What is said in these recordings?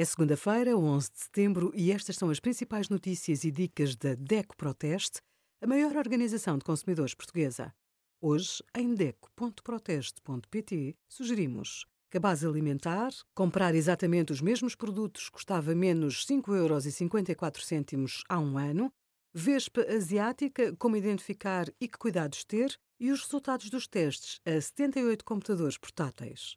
É segunda-feira, 11 de setembro, e estas são as principais notícias e dicas da DECO Proteste, a maior organização de consumidores portuguesa. Hoje, em DECO.proteste.pt, sugerimos que a base alimentar, comprar exatamente os mesmos produtos custava menos 5,54 euros há um ano, Vespa asiática, como identificar e que cuidados ter, e os resultados dos testes a 78 computadores portáteis.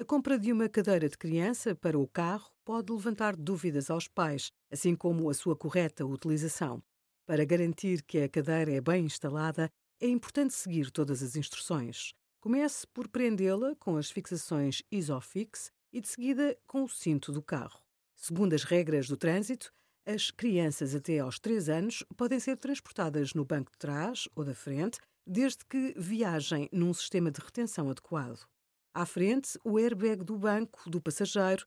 A compra de uma cadeira de criança para o carro pode levantar dúvidas aos pais, assim como a sua correta utilização. Para garantir que a cadeira é bem instalada, é importante seguir todas as instruções. Comece por prendê-la com as fixações Isofix e de seguida com o cinto do carro. Segundo as regras do trânsito, as crianças até aos 3 anos podem ser transportadas no banco de trás ou da frente, desde que viajem num sistema de retenção adequado. À frente, o airbag do banco do passageiro